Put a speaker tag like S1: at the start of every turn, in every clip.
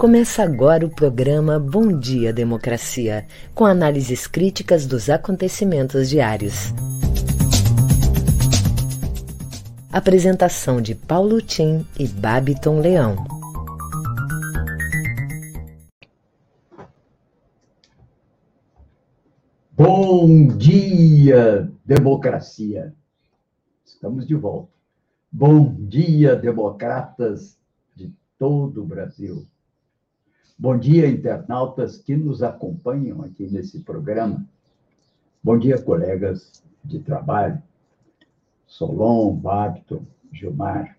S1: Começa agora o programa Bom Dia Democracia, com análises críticas dos acontecimentos diários. Apresentação de Paulo Tim e Babiton Leão.
S2: Bom dia, democracia! Estamos de volta. Bom dia, democratas de todo o Brasil. Bom dia, internautas que nos acompanham aqui nesse programa. Bom dia, colegas de trabalho. Solon, Babton, Gilmar.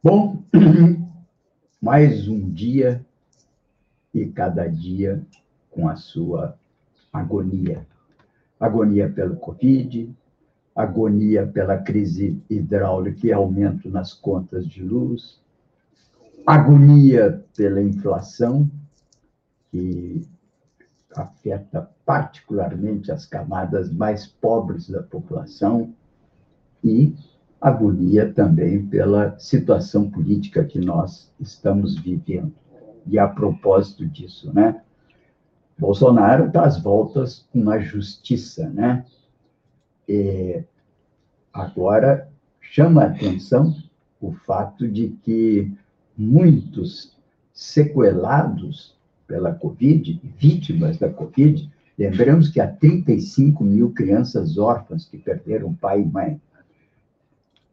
S2: Bom, mais um dia e cada dia com a sua agonia. Agonia pelo Covid, agonia pela crise hidráulica e aumento nas contas de luz, agonia pela inflação, que afeta particularmente as camadas mais pobres da população, e agonia também pela situação política que nós estamos vivendo. E a propósito disso, né? Bolsonaro dá as voltas com a justiça, né? E agora chama a atenção o fato de que muitos sequelados pela Covid, vítimas da Covid, lembramos que há 35 mil crianças órfãs que perderam pai e mãe.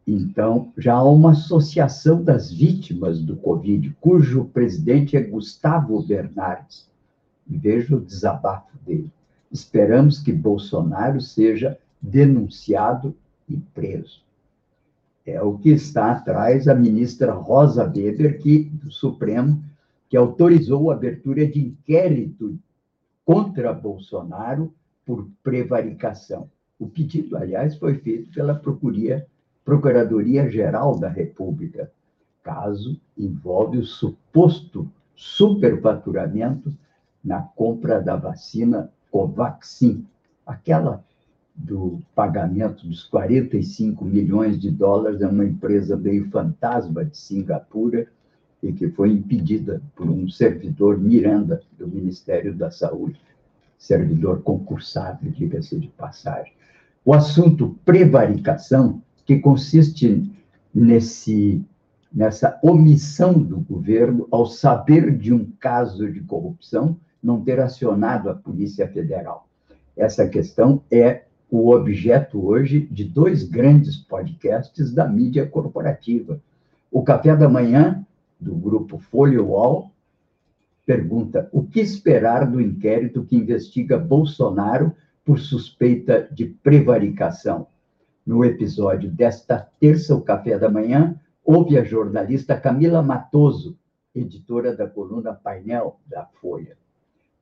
S2: Então, já há uma associação das vítimas do Covid, cujo presidente é Gustavo Bernardes. Veja o desabafo dele. Esperamos que Bolsonaro seja denunciado e preso é o que está atrás a ministra Rosa Weber, que, do Supremo, que autorizou a abertura de inquérito contra Bolsonaro por prevaricação. O pedido, aliás, foi feito pela Procuradoria-Geral da República. Caso envolve o suposto superfaturamento na compra da vacina Covaxin, aquela do pagamento dos 45 milhões de dólares a uma empresa meio fantasma de Singapura e que foi impedida por um servidor Miranda do Ministério da Saúde, servidor concursado, diga-se de passagem. O assunto prevaricação, que consiste nesse nessa omissão do governo ao saber de um caso de corrupção não ter acionado a Polícia Federal. Essa questão é o objeto hoje de dois grandes podcasts da mídia corporativa. O Café da Manhã, do grupo Folha Wall, pergunta o que esperar do inquérito que investiga Bolsonaro por suspeita de prevaricação. No episódio desta terça, o Café da Manhã, houve a jornalista Camila Matoso, editora da coluna Painel da Folha.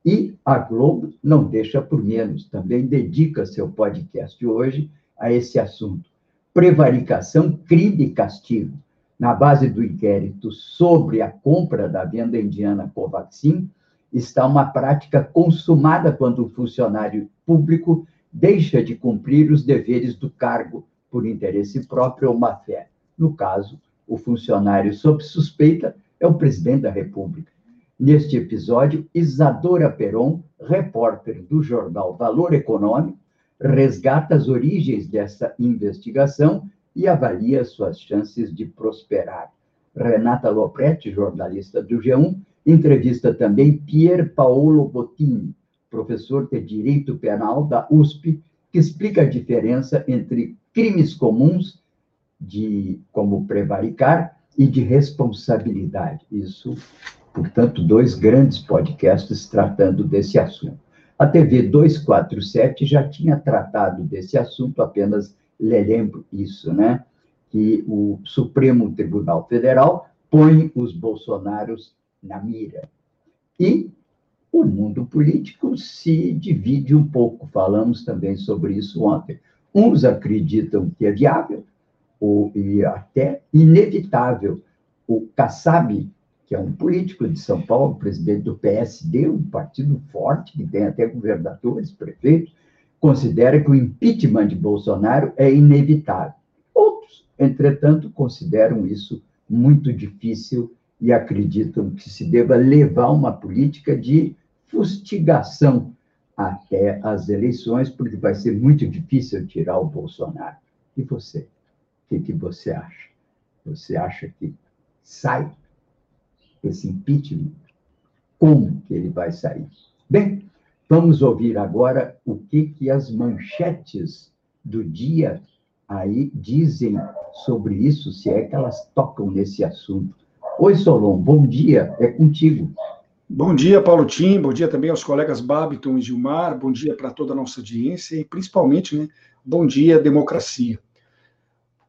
S2: E a Globo não deixa por menos, também dedica seu podcast hoje a esse assunto. Prevaricação, crime e castigo. Na base do inquérito sobre a compra da venda indiana Covaxin, está uma prática consumada quando o funcionário público deixa de cumprir os deveres do cargo por interesse próprio ou má fé. No caso, o funcionário sob suspeita é o presidente da República. Neste episódio, Isadora Peron, repórter do jornal Valor Econômico, resgata as origens dessa investigação e avalia suas chances de prosperar. Renata Lopretti, jornalista do G1, entrevista também Pier Paolo Bottini, professor de Direito Penal da USP, que explica a diferença entre crimes comuns, de como prevaricar, e de responsabilidade. Isso portanto, dois grandes podcasts tratando desse assunto. A TV 247 já tinha tratado desse assunto, apenas lembro isso, né? Que o Supremo Tribunal Federal põe os bolsonaros na mira. E o mundo político se divide um pouco, falamos também sobre isso ontem. Uns acreditam que é viável, ou e até inevitável. O Kassab, que é um político de São Paulo, presidente do PSD, um partido forte, que tem até governadores, prefeitos, considera que o impeachment de Bolsonaro é inevitável. Outros, entretanto, consideram isso muito difícil e acreditam que se deva levar uma política de fustigação até as eleições, porque vai ser muito difícil tirar o Bolsonaro. E você? O que, que você acha? Você acha que sai esse impeachment? Como que ele vai sair? Bem, vamos ouvir agora o que, que as manchetes do dia aí dizem sobre isso, se é que elas tocam nesse assunto. Oi, Solon, bom dia, é contigo.
S3: Bom dia, Paulo Tim, bom dia também aos colegas Babiton e Gilmar, bom dia para toda a nossa audiência e principalmente, né, bom dia, democracia.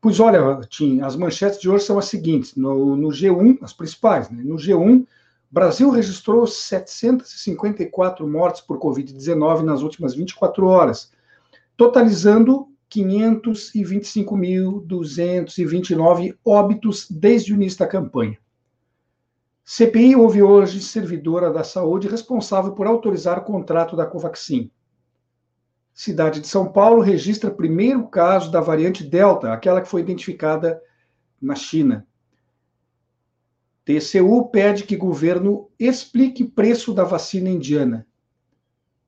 S3: Pois olha, Tim, as manchetes de hoje são as seguintes, no, no G1, as principais, né, no G1, Brasil registrou 754 mortes por Covid-19 nas últimas 24 horas, totalizando 525.229 óbitos desde o início da campanha. CPI houve hoje servidora da saúde responsável por autorizar o contrato da Covaxin. Cidade de São Paulo registra primeiro caso da variante Delta, aquela que foi identificada na China. TCU pede que governo explique preço da vacina indiana.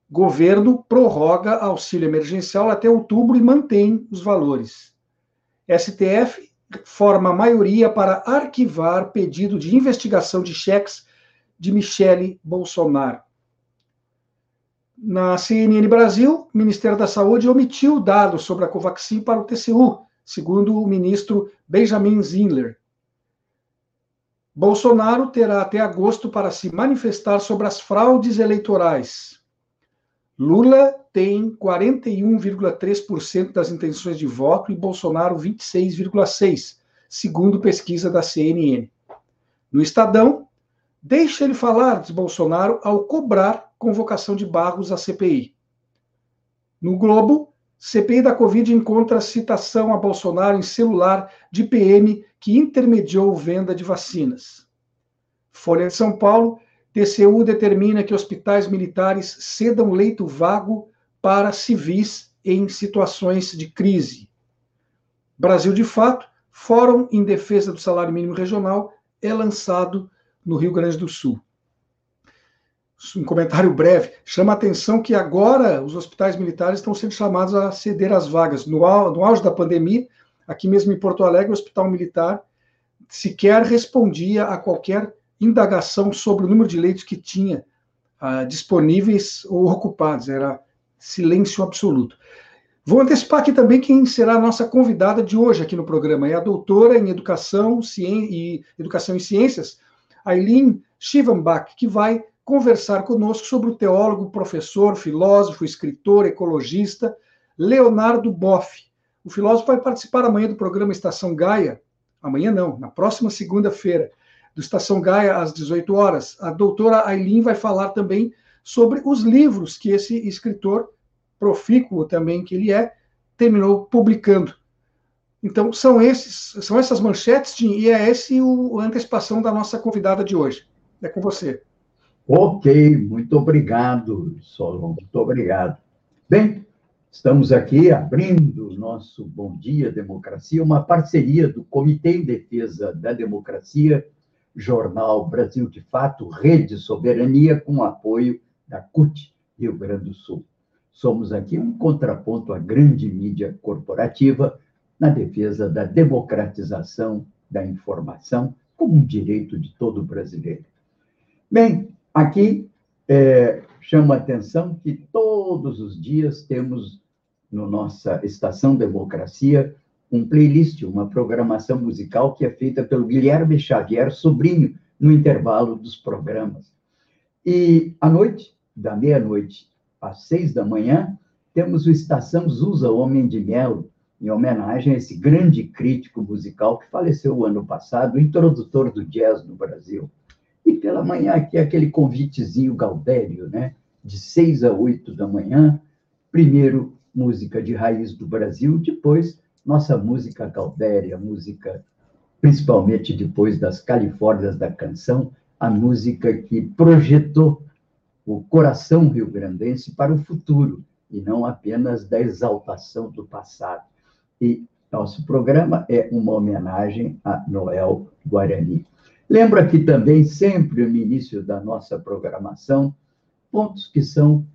S3: Governo prorroga auxílio emergencial até outubro e mantém os valores. STF forma maioria para arquivar pedido de investigação de cheques de Michele Bolsonaro. Na CNN Brasil, o Ministério da Saúde omitiu dados sobre a Covaxin para o TCU, segundo o ministro Benjamin Zindler. Bolsonaro terá até agosto para se manifestar sobre as fraudes eleitorais. Lula tem 41,3% das intenções de voto e Bolsonaro 26,6%, segundo pesquisa da CNN. No Estadão, deixa ele falar, diz Bolsonaro, ao cobrar convocação de Barros à CPI. No Globo, CPI da Covid encontra citação a Bolsonaro em celular de PM que intermediou venda de vacinas. Folha de São Paulo, TCU determina que hospitais militares cedam leito vago para civis em situações de crise. Brasil de Fato, Fórum em Defesa do Salário Mínimo Regional é lançado no Rio Grande do Sul. Um comentário breve. Chama a atenção que agora os hospitais militares estão sendo chamados a ceder as vagas. No, no auge da pandemia, aqui mesmo em Porto Alegre, o hospital militar sequer respondia a qualquer indagação sobre o número de leitos que tinha uh, disponíveis ou ocupados, era silêncio absoluto. Vou antecipar aqui também quem será a nossa convidada de hoje aqui no programa. É a doutora em Educação, e, Educação e Ciências, Aileen Shivanbach, que vai conversar conosco sobre o teólogo, professor, filósofo, escritor, ecologista Leonardo Boff. O filósofo vai participar amanhã do programa Estação Gaia, amanhã não, na próxima segunda-feira, do Estação Gaia, às 18 horas. A doutora Aileen vai falar também sobre os livros que esse escritor, profícuo também que ele é, terminou publicando. Então, são, esses, são essas manchetes, Tim, e é esse o, a antecipação da nossa convidada de hoje. É com você.
S2: Ok, muito obrigado, Solon, muito obrigado. Bem, estamos aqui abrindo o nosso Bom Dia Democracia, uma parceria do Comitê em Defesa da Democracia jornal Brasil de Fato, Rede Soberania, com apoio da CUT, Rio Grande do Sul. Somos aqui um contraponto à grande mídia corporativa na defesa da democratização da informação como um direito de todo brasileiro. Bem, aqui é, chama a atenção que todos os dias temos, no nossa Estação Democracia, um playlist, uma programação musical que é feita pelo Guilherme Xavier, sobrinho, no intervalo dos programas. E à noite, da meia-noite às seis da manhã, temos o Estação Zusa Homem de Melo, em homenagem a esse grande crítico musical que faleceu o ano passado, introdutor do jazz no Brasil. E pela manhã aqui aquele convitezinho Galdério, né? De seis a oito da manhã, primeiro música de raiz do Brasil, depois nossa música Caldéria, música principalmente depois das Califórnias da Canção, a música que projetou o coração rio-grandense para o futuro, e não apenas da exaltação do passado. E nosso programa é uma homenagem a Noel Guarani. Lembro aqui também, sempre no início da nossa programação, pontos que são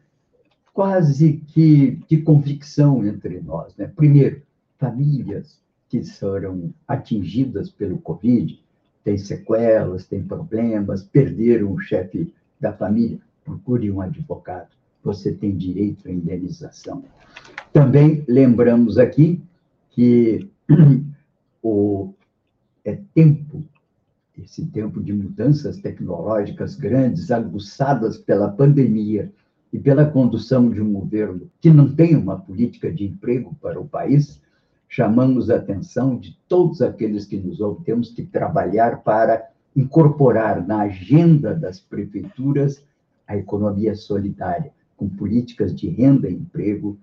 S2: quase que de convicção entre nós. Né? Primeiro, famílias que foram atingidas pelo Covid, têm sequelas, têm problemas, perderam o chefe da família, procure um advogado. Você tem direito à indenização. Também lembramos aqui que o é tempo esse tempo de mudanças tecnológicas grandes, aguçadas pela pandemia e pela condução de um governo que não tem uma política de emprego para o país, chamamos a atenção de todos aqueles que nos ouvem. Temos que trabalhar para incorporar na agenda das prefeituras a economia solidária, com políticas de renda e emprego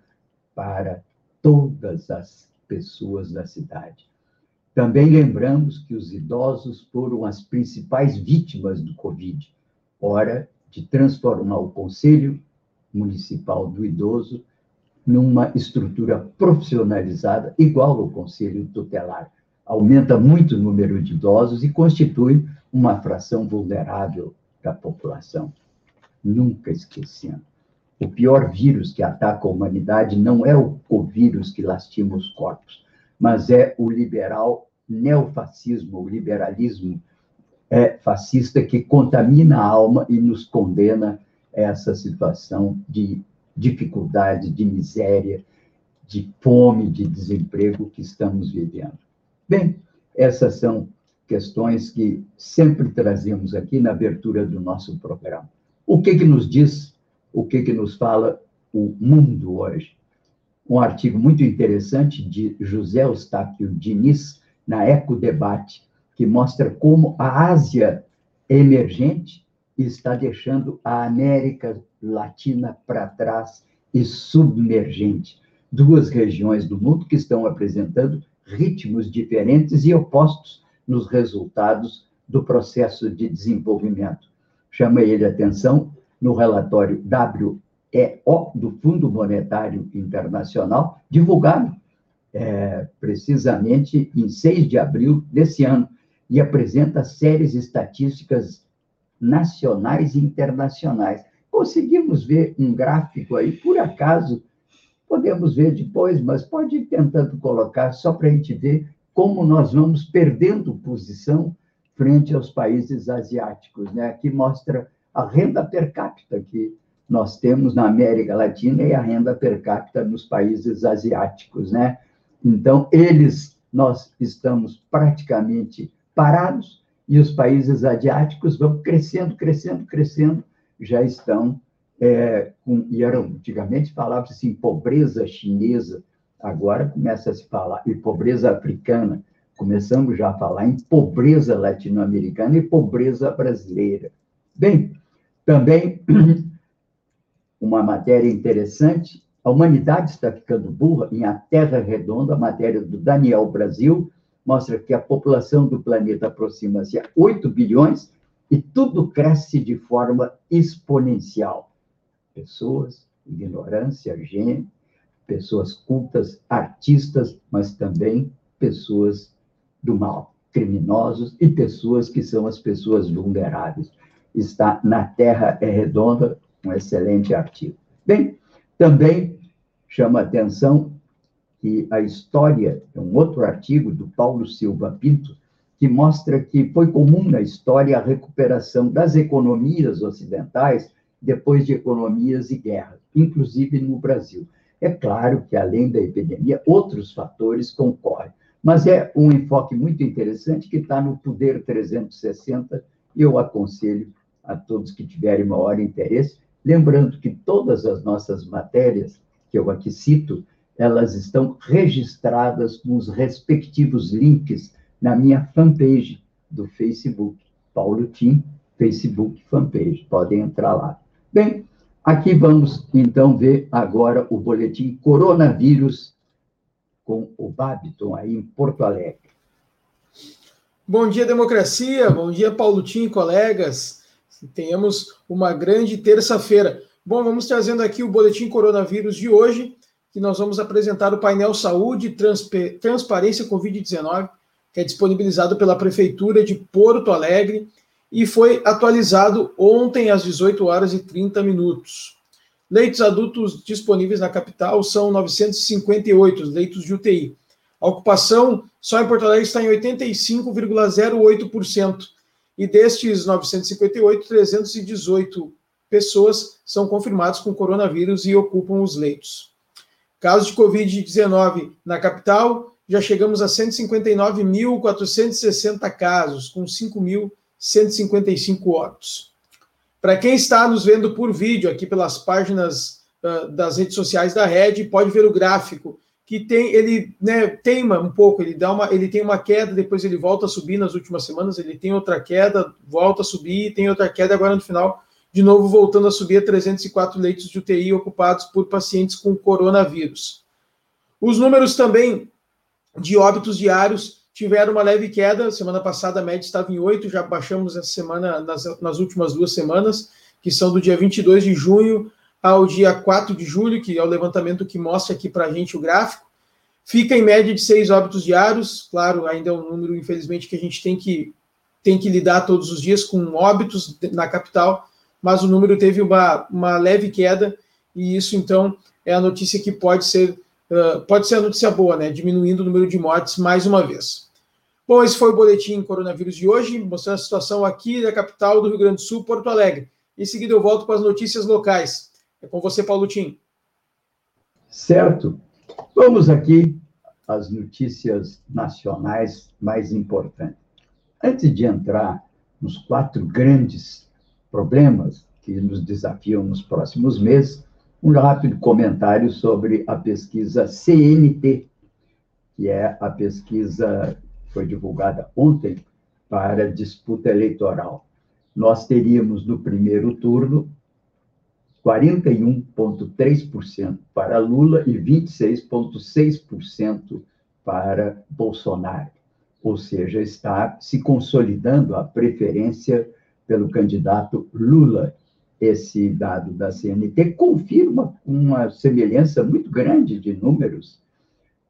S2: para todas as pessoas da cidade. Também lembramos que os idosos foram as principais vítimas do Covid. Hora de transformar o Conselho Municipal do Idoso numa estrutura profissionalizada, igual ao Conselho Tutelar. Aumenta muito o número de idosos e constitui uma fração vulnerável da população. Nunca esquecendo. O pior vírus que ataca a humanidade não é o covírus que lastima os corpos, mas é o liberal neofascismo, o liberalismo é fascista que contamina a alma e nos condena a essa situação de dificuldade, de miséria, de fome, de desemprego que estamos vivendo. Bem, essas são questões que sempre trazemos aqui na abertura do nosso programa. O que que nos diz, o que que nos fala o mundo hoje? Um artigo muito interessante de José Eustáquio Diniz, na Ecodebate, que mostra como a Ásia emergente está deixando a América Latina para trás e submergente. Duas regiões do mundo que estão apresentando ritmos diferentes e opostos nos resultados do processo de desenvolvimento. Chama ele a atenção no relatório WEO do Fundo Monetário Internacional, divulgado é, precisamente em 6 de abril desse ano, e apresenta séries estatísticas nacionais e internacionais. Conseguimos ver um gráfico aí, por acaso, podemos ver depois, mas pode ir tentando colocar só para a gente ver como nós vamos perdendo posição frente aos países asiáticos. Né? Aqui mostra a renda per capita que nós temos na América Latina e a renda per capita nos países asiáticos. Né? Então, eles, nós estamos praticamente parados e os países asiáticos vão crescendo, crescendo, crescendo, já estão é, com, e eram, antigamente falava-se assim, pobreza chinesa, agora começa a se falar, e pobreza africana, começamos já a falar em pobreza latino-americana e pobreza brasileira. Bem, também uma matéria interessante a humanidade está ficando burra em A Terra Redonda, a matéria do Daniel Brasil, mostra que a população do planeta aproxima-se a 8 bilhões e tudo cresce de forma exponencial. Pessoas, ignorância, gênero, pessoas cultas, artistas, mas também pessoas do mal, criminosos e pessoas que são as pessoas vulneráveis. Está na Terra é Redonda, um excelente artigo. Bem, também chama atenção que a história, é um outro artigo do Paulo Silva Pinto, que mostra que foi comum na história a recuperação das economias ocidentais depois de economias e guerras, inclusive no Brasil. É claro que, além da epidemia, outros fatores concorrem, mas é um enfoque muito interessante que está no Poder 360 e eu aconselho a todos que tiverem maior interesse, lembrando que todas as nossas matérias que eu aqui cito, elas estão registradas nos respectivos links na minha fanpage do Facebook, Paulo Tim, Facebook fanpage. Podem entrar lá. Bem, aqui vamos então ver agora o boletim Coronavírus com o Babiton aí em Porto Alegre.
S3: Bom dia, democracia. Bom dia, Paulo Tim Tenhamos uma grande terça-feira. Bom, vamos trazendo aqui o boletim coronavírus de hoje, que nós vamos apresentar o painel Saúde, Transparência Covid-19,
S4: que é disponibilizado pela Prefeitura de Porto Alegre e foi atualizado ontem às 18 horas e 30 minutos. Leitos adultos disponíveis na capital são 958 leitos de UTI. A ocupação só em Porto Alegre está em 85,08%. E destes 958, 318 pessoas são confirmadas com coronavírus e ocupam os leitos. Casos de Covid-19 na capital, já chegamos a 159.460 casos, com 5.155 óbitos. Para quem está nos vendo por vídeo aqui pelas páginas uh, das redes sociais da Rede, pode ver o gráfico que tem ele né, teima um pouco, ele dá uma, ele tem uma queda, depois ele volta a subir nas últimas semanas, ele tem outra queda, volta a subir, tem outra queda agora no final, de novo voltando a subir a 304 leitos de UTI ocupados por pacientes com coronavírus. Os números também de óbitos diários tiveram uma leve queda, semana passada a média estava em 8, já baixamos essa semana nas, nas últimas duas semanas, que são do dia 22 de junho ao dia 4 de julho, que é o levantamento que mostra aqui para a gente o gráfico, fica em média de seis óbitos diários. Claro, ainda é um número, infelizmente, que a gente tem que, tem que lidar todos os dias com óbitos na capital, mas o número teve uma, uma leve queda, e isso, então, é a notícia que pode ser, uh, pode ser a notícia boa, né? Diminuindo o número de mortes mais uma vez. Bom, esse foi o boletim coronavírus de hoje, mostrando a situação aqui da capital do Rio Grande do Sul, Porto Alegre. Em seguida, eu volto com as notícias locais. É com você, Paulo Tim.
S2: Certo. Vamos aqui às notícias nacionais mais importantes. Antes de entrar nos quatro grandes problemas que nos desafiam nos próximos meses, um rápido comentário sobre a pesquisa CNT, que é a pesquisa que foi divulgada ontem para disputa eleitoral. Nós teríamos no primeiro turno 41,3% para Lula e 26,6% para Bolsonaro. Ou seja, está se consolidando a preferência pelo candidato Lula. Esse dado da CNT confirma uma semelhança muito grande de números,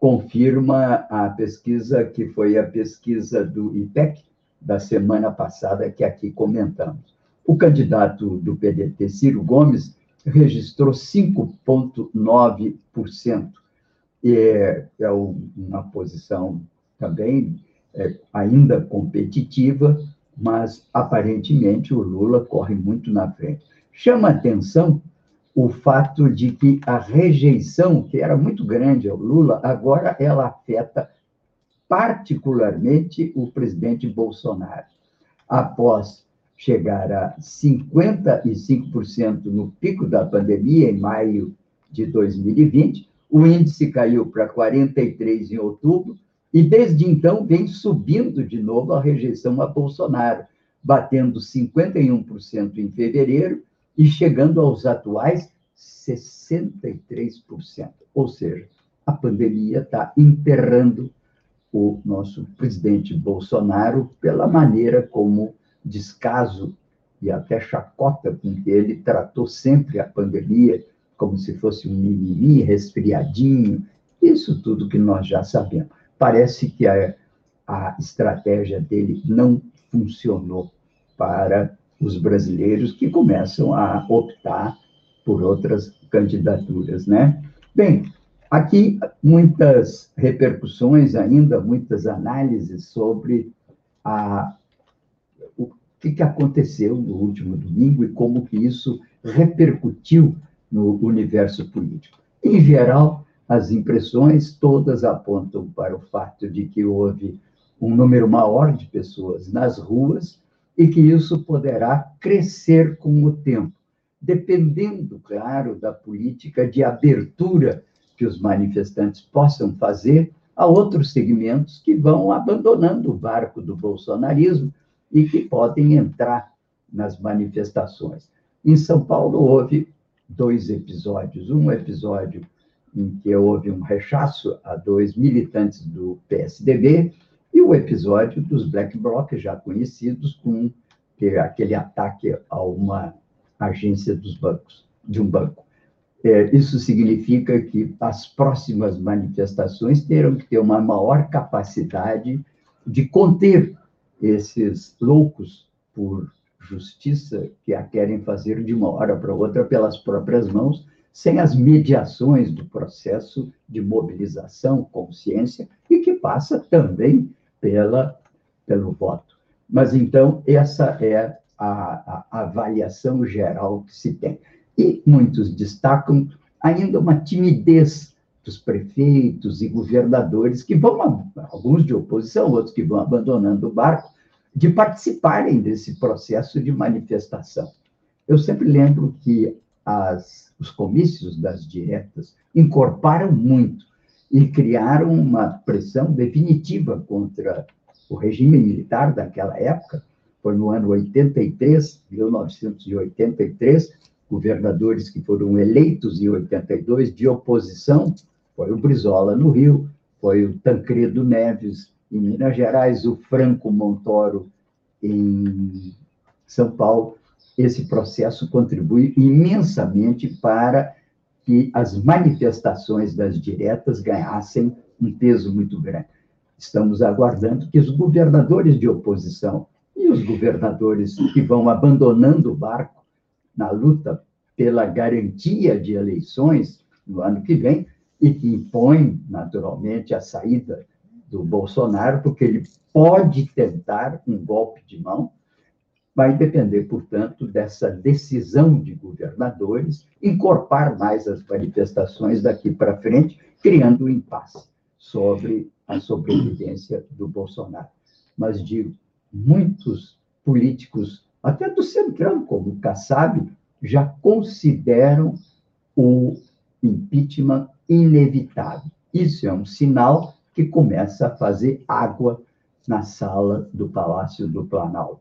S2: confirma a pesquisa que foi a pesquisa do IPEC da semana passada, que aqui comentamos. O candidato do PDT, Ciro Gomes, registrou 5,9%. É, é uma posição também é, ainda competitiva, mas aparentemente o Lula corre muito na frente. Chama atenção o fato de que a rejeição, que era muito grande ao Lula, agora ela afeta particularmente o presidente Bolsonaro. Após chegar a 55% no pico da pandemia, em maio de 2020. O índice caiu para 43% em outubro, e desde então vem subindo de novo a rejeição a Bolsonaro, batendo 51% em fevereiro e chegando aos atuais 63%. Ou seja, a pandemia está enterrando o nosso presidente Bolsonaro pela maneira como descaso e até chacota com que ele tratou sempre a pandemia como se fosse um mimimi, resfriadinho, isso tudo que nós já sabemos. Parece que a, a estratégia dele não funcionou para os brasileiros que começam a optar por outras candidaturas, né? Bem, aqui muitas repercussões ainda, muitas análises sobre a que, que aconteceu no último domingo e como que isso repercutiu no universo político. Em geral, as impressões todas apontam para o fato de que houve um número maior de pessoas nas ruas e que isso poderá crescer com o tempo, dependendo, claro, da política de abertura que os manifestantes possam fazer a outros segmentos que vão abandonando o barco do bolsonarismo e que podem entrar nas manifestações. Em São Paulo, houve dois episódios. Um episódio em que houve um rechaço a dois militantes do PSDB e o episódio dos Black Blocs, já conhecidos, com aquele ataque a uma agência dos bancos, de um banco. É, isso significa que as próximas manifestações terão que ter uma maior capacidade de conter esses loucos por justiça que a querem fazer de uma hora para outra pelas próprias mãos, sem as mediações do processo de mobilização, consciência, e que passa também pela, pelo voto. Mas então, essa é a, a avaliação geral que se tem. E muitos destacam ainda uma timidez dos prefeitos e governadores que vão, alguns de oposição, outros que vão abandonando o barco, de participarem desse processo de manifestação. Eu sempre lembro que as, os comícios das diretas encorparam muito e criaram uma pressão definitiva contra o regime militar daquela época. Foi no ano 83, 1983, governadores que foram eleitos em 82 de oposição, foi o Brizola no Rio, foi o Tancredo Neves em Minas Gerais, o Franco Montoro em São Paulo. Esse processo contribui imensamente para que as manifestações das diretas ganhassem um peso muito grande. Estamos aguardando que os governadores de oposição e os governadores que vão abandonando o barco na luta pela garantia de eleições no ano que vem e que impõem, naturalmente, a saída do Bolsonaro, porque ele pode tentar um golpe de mão, vai depender, portanto, dessa decisão de governadores encorpar mais as manifestações daqui para frente, criando um impasse sobre a sobrevivência do Bolsonaro. Mas digo, muitos políticos, até do Centrão, como o Kassab, já consideram o impeachment inevitável. Isso é um sinal que começa a fazer água na sala do Palácio do Planalto.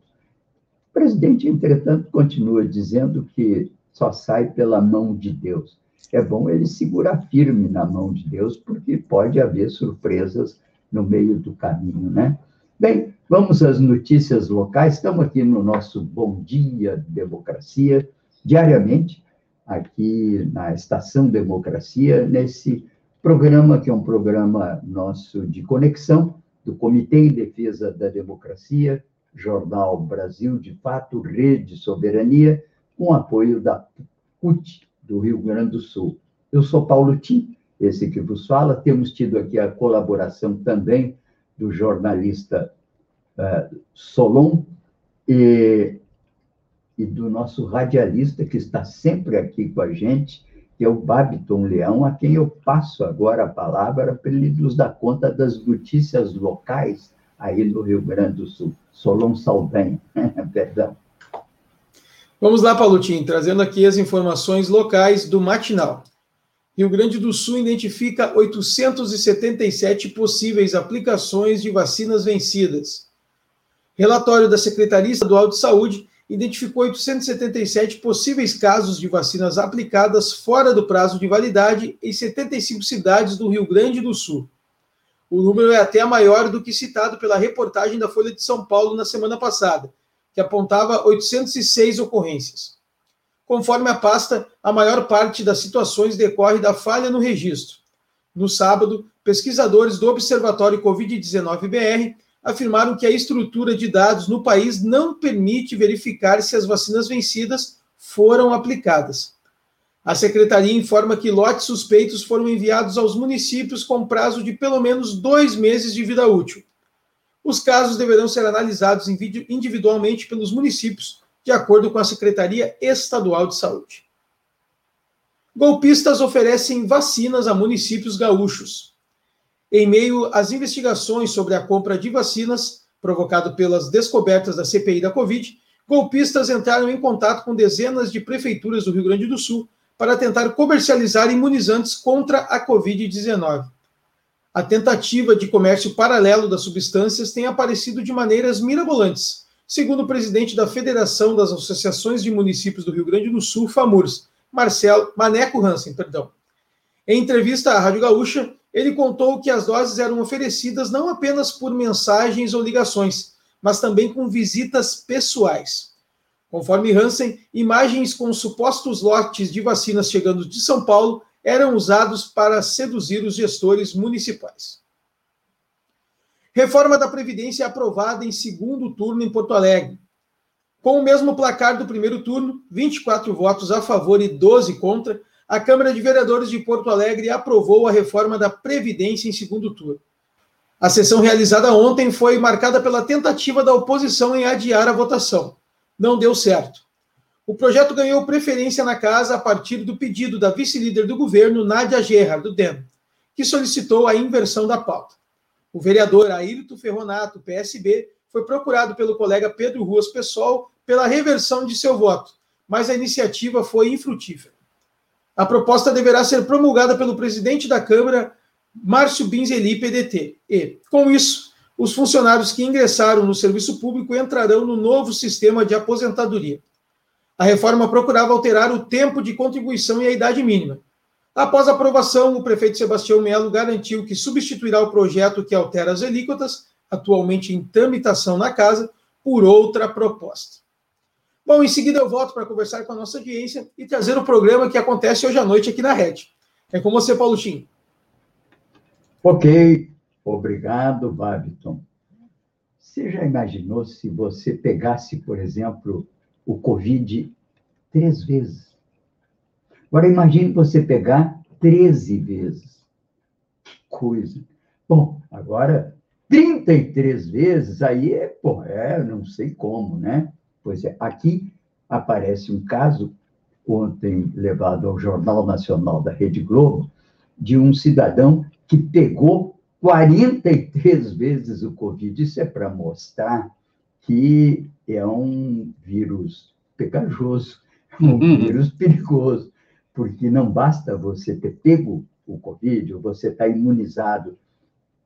S2: O presidente, entretanto, continua dizendo que só sai pela mão de Deus. É bom ele segurar firme na mão de Deus, porque pode haver surpresas no meio do caminho, né? Bem, vamos às notícias locais. Estamos aqui no nosso Bom Dia Democracia, diariamente, aqui na Estação Democracia, nesse programa, que é um programa nosso de conexão, do Comitê em Defesa da Democracia, Jornal Brasil de Fato, Rede Soberania, com apoio da CUT, do Rio Grande do Sul. Eu sou Paulo Tim, esse que vos fala. Temos tido aqui a colaboração também do jornalista uh, Solon e, e do nosso radialista, que está sempre aqui com a gente, que é o Babiton Leão, a quem eu passo agora a palavra para ele nos dar conta das notícias locais aí no Rio Grande do Sul. Solon Saldanha, perdão.
S4: Vamos lá, Paulutinho, trazendo aqui as informações locais do matinal. Rio Grande do Sul identifica 877 possíveis aplicações de vacinas vencidas. Relatório da Secretaria Estadual de Saúde identificou 877 possíveis casos de vacinas aplicadas fora do prazo de validade em 75 cidades do Rio Grande do Sul. O número é até maior do que citado pela reportagem da Folha de São Paulo na semana passada, que apontava 806 ocorrências. Conforme a pasta, a maior parte das situações decorre da falha no registro. No sábado, pesquisadores do Observatório Covid-19 BR afirmaram que a estrutura de dados no país não permite verificar se as vacinas vencidas foram aplicadas. A secretaria informa que lotes suspeitos foram enviados aos municípios com prazo de pelo menos dois meses de vida útil. Os casos deverão ser analisados individualmente pelos municípios, de acordo com a Secretaria Estadual de Saúde. Golpistas oferecem vacinas a municípios gaúchos. Em meio às investigações sobre a compra de vacinas, provocado pelas descobertas da CPI da Covid, golpistas entraram em contato com dezenas de prefeituras do Rio Grande do Sul para tentar comercializar imunizantes contra a Covid-19. A tentativa de comércio paralelo das substâncias tem aparecido de maneiras mirabolantes, segundo o presidente da Federação das Associações de Municípios do Rio Grande do Sul, FAMURS, Marcelo Maneco Hansen, perdão. Em entrevista à Rádio Gaúcha, ele contou que as doses eram oferecidas não apenas por mensagens ou ligações, mas também com visitas pessoais. Conforme Hansen, imagens com supostos lotes de vacinas chegando de São Paulo eram usados para seduzir os gestores municipais. Reforma da Previdência aprovada em segundo turno em Porto Alegre. Com o mesmo placar do primeiro turno, 24 votos a favor e 12 contra, a Câmara de Vereadores de Porto Alegre aprovou a reforma da Previdência em segundo turno. A sessão realizada ontem foi marcada pela tentativa da oposição em adiar a votação. Não deu certo. O projeto ganhou preferência na casa a partir do pedido da vice-líder do governo, Nádia Gerhard, do DEM, que solicitou a inversão da pauta. O vereador Ayrton Ferronato, PSB, foi procurado pelo colega Pedro Ruas Pessoal pela reversão de seu voto, mas a iniciativa foi infrutífera. A proposta deverá ser promulgada pelo presidente da Câmara, Márcio Binzeli, PDT. E, com isso, os funcionários que ingressaram no serviço público entrarão no novo sistema de aposentadoria. A reforma procurava alterar o tempo de contribuição e a idade mínima. Após a aprovação, o prefeito Sebastião Melo garantiu que substituirá o projeto que altera as alíquotas, atualmente em tramitação na casa, por outra proposta. Bom, em seguida eu volto para conversar com a nossa audiência e trazer o programa que acontece hoje à noite aqui na Rede. É com você, Paulo Tim.
S2: Ok, obrigado, Babiton. Você já imaginou se você pegasse, por exemplo, o Covid três vezes? Agora imagine você pegar 13 vezes. Que coisa. Bom, agora 33 vezes, aí é, pô, é, não sei como, né? Pois é, aqui aparece um caso, ontem levado ao Jornal Nacional da Rede Globo, de um cidadão que pegou 43 vezes o Covid. Isso é para mostrar que é um vírus pegajoso, um uhum. vírus perigoso, porque não basta você ter pego o Covid, ou você estar tá imunizado.